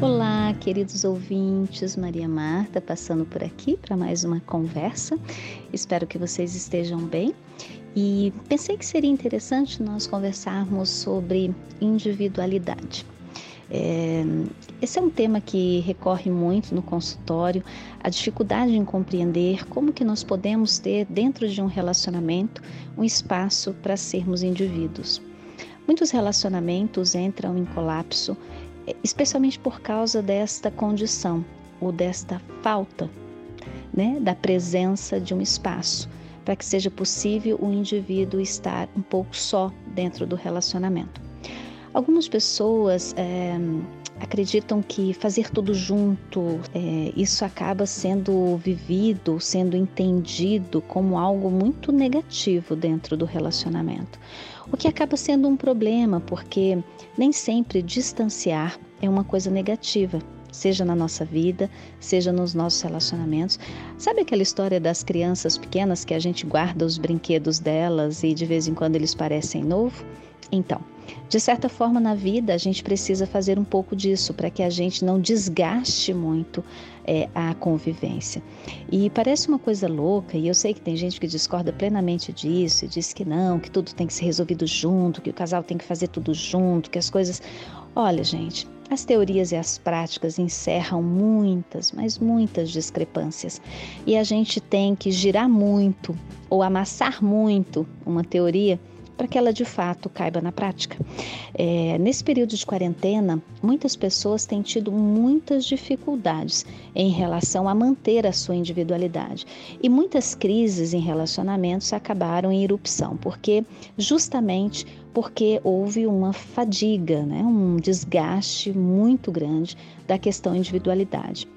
Olá, queridos ouvintes, Maria Marta passando por aqui para mais uma conversa. Espero que vocês estejam bem e pensei que seria interessante nós conversarmos sobre individualidade. É, esse é um tema que recorre muito no consultório, a dificuldade em compreender como que nós podemos ter dentro de um relacionamento um espaço para sermos indivíduos. Muitos relacionamentos entram em colapso especialmente por causa desta condição ou desta falta né, da presença de um espaço, para que seja possível o indivíduo estar um pouco só dentro do relacionamento. Algumas pessoas é, acreditam que fazer tudo junto, é, isso acaba sendo vivido, sendo entendido como algo muito negativo dentro do relacionamento. O que acaba sendo um problema, porque nem sempre distanciar é uma coisa negativa, seja na nossa vida, seja nos nossos relacionamentos. Sabe aquela história das crianças pequenas que a gente guarda os brinquedos delas e de vez em quando eles parecem novo? Então, de certa forma, na vida, a gente precisa fazer um pouco disso para que a gente não desgaste muito é, a convivência. E parece uma coisa louca, e eu sei que tem gente que discorda plenamente disso e diz que não, que tudo tem que ser resolvido junto, que o casal tem que fazer tudo junto, que as coisas. Olha, gente, as teorias e as práticas encerram muitas, mas muitas discrepâncias. E a gente tem que girar muito ou amassar muito uma teoria para que ela de fato caiba na prática. É, nesse período de quarentena, muitas pessoas têm tido muitas dificuldades em relação a manter a sua individualidade. E muitas crises em relacionamentos acabaram em erupção, porque justamente porque houve uma fadiga, né, um desgaste muito grande da questão individualidade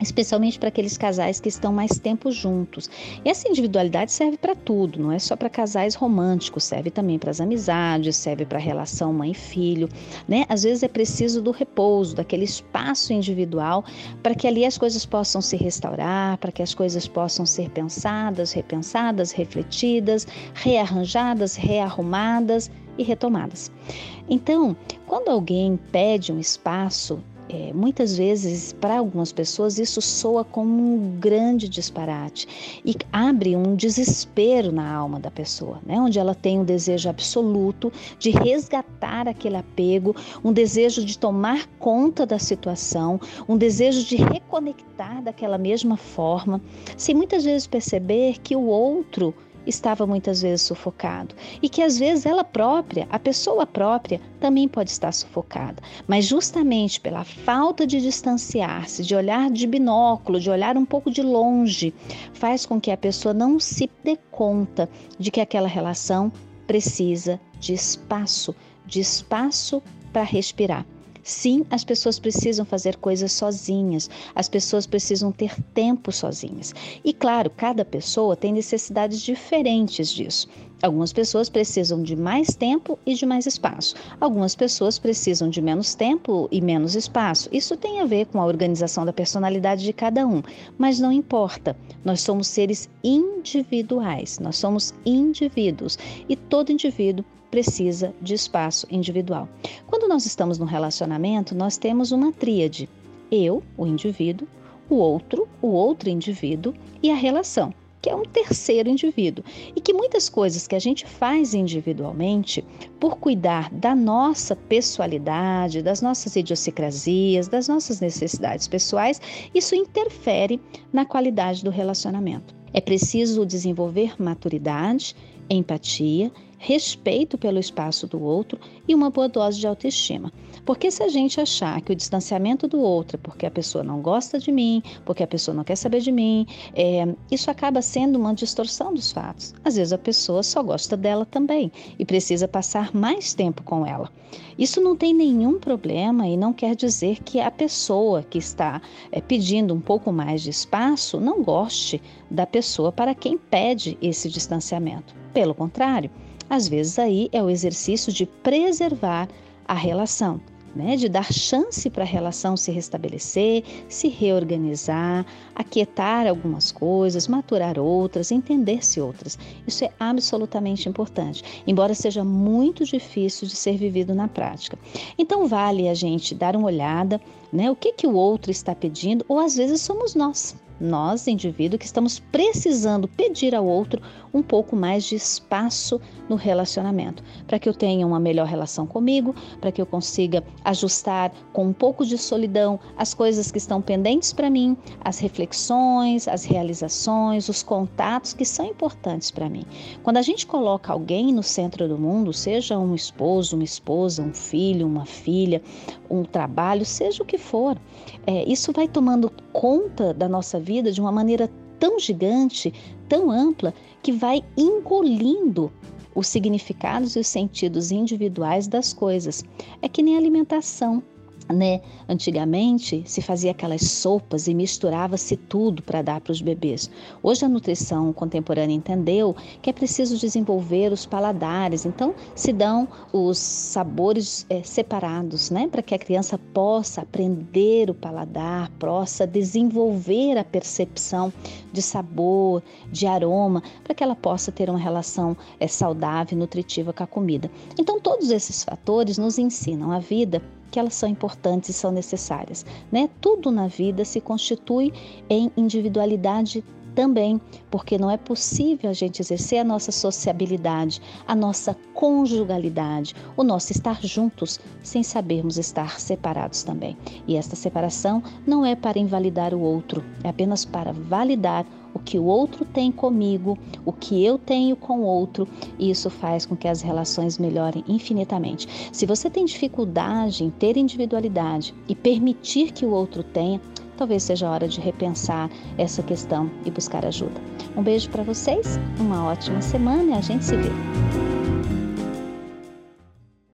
especialmente para aqueles casais que estão mais tempo juntos. E essa individualidade serve para tudo, não é só para casais românticos, serve também para as amizades, serve para a relação mãe-filho, né? Às vezes é preciso do repouso, daquele espaço individual, para que ali as coisas possam se restaurar, para que as coisas possam ser pensadas, repensadas, refletidas, rearranjadas, rearrumadas e retomadas. Então, quando alguém pede um espaço é, muitas vezes, para algumas pessoas, isso soa como um grande disparate e abre um desespero na alma da pessoa, né? onde ela tem um desejo absoluto de resgatar aquele apego, um desejo de tomar conta da situação, um desejo de reconectar daquela mesma forma, sem muitas vezes perceber que o outro estava muitas vezes sufocado e que às vezes ela própria, a pessoa própria, também pode estar sufocada. Mas justamente pela falta de distanciar-se, de olhar de binóculo, de olhar um pouco de longe, faz com que a pessoa não se dê conta de que aquela relação precisa de espaço, de espaço para respirar. Sim, as pessoas precisam fazer coisas sozinhas, as pessoas precisam ter tempo sozinhas. E claro, cada pessoa tem necessidades diferentes disso. Algumas pessoas precisam de mais tempo e de mais espaço. Algumas pessoas precisam de menos tempo e menos espaço. Isso tem a ver com a organização da personalidade de cada um, mas não importa. Nós somos seres individuais, nós somos indivíduos e todo indivíduo precisa de espaço individual. Quando nós estamos no relacionamento, nós temos uma tríade: eu, o indivíduo, o outro, o outro indivíduo e a relação, que é um terceiro indivíduo. E que muitas coisas que a gente faz individualmente, por cuidar da nossa pessoalidade, das nossas idiosincrasias, das nossas necessidades pessoais, isso interfere na qualidade do relacionamento. É preciso desenvolver maturidade, empatia respeito pelo espaço do outro e uma boa dose de autoestima. Porque se a gente achar que o distanciamento do outro é porque a pessoa não gosta de mim, porque a pessoa não quer saber de mim, é, isso acaba sendo uma distorção dos fatos. Às vezes a pessoa só gosta dela também e precisa passar mais tempo com ela. Isso não tem nenhum problema e não quer dizer que a pessoa que está é, pedindo um pouco mais de espaço não goste da pessoa para quem pede esse distanciamento. Pelo contrário, Às vezes aí é o exercício de preservar a relação né, de dar chance para a relação se restabelecer, se reorganizar, aquietar algumas coisas, maturar outras, entender-se outras. Isso é absolutamente importante, embora seja muito difícil de ser vivido na prática. Então vale a gente dar uma olhada, né, o que que o outro está pedindo, ou às vezes somos nós nós, indivíduo, que estamos precisando pedir ao outro um pouco mais de espaço no relacionamento, para que eu tenha uma melhor relação comigo, para que eu consiga ajustar com um pouco de solidão as coisas que estão pendentes para mim, as reflexões, as realizações, os contatos que são importantes para mim. Quando a gente coloca alguém no centro do mundo, seja um esposo, uma esposa, um filho, uma filha, um trabalho, seja o que for, é, isso vai tomando conta da nossa vida de uma maneira tão gigante, tão ampla, que vai engolindo os significados e os sentidos individuais das coisas. É que nem alimentação né? Antigamente se fazia aquelas sopas e misturava-se tudo para dar para os bebês. Hoje a nutrição contemporânea entendeu que é preciso desenvolver os paladares, então se dão os sabores é, separados, né? Para que a criança possa aprender o paladar, possa desenvolver a percepção de sabor, de aroma, para que ela possa ter uma relação é, saudável e nutritiva com a comida. Então todos esses fatores nos ensinam a vida que elas são importantes e são necessárias. Né? Tudo na vida se constitui em individualidade também, porque não é possível a gente exercer a nossa sociabilidade, a nossa conjugalidade, o nosso estar juntos sem sabermos estar separados também. E esta separação não é para invalidar o outro, é apenas para validar o que o outro tem comigo, o que eu tenho com o outro, e isso faz com que as relações melhorem infinitamente. Se você tem dificuldade em ter individualidade e permitir que o outro tenha, talvez seja a hora de repensar essa questão e buscar ajuda. Um beijo para vocês, uma ótima semana e a gente se vê.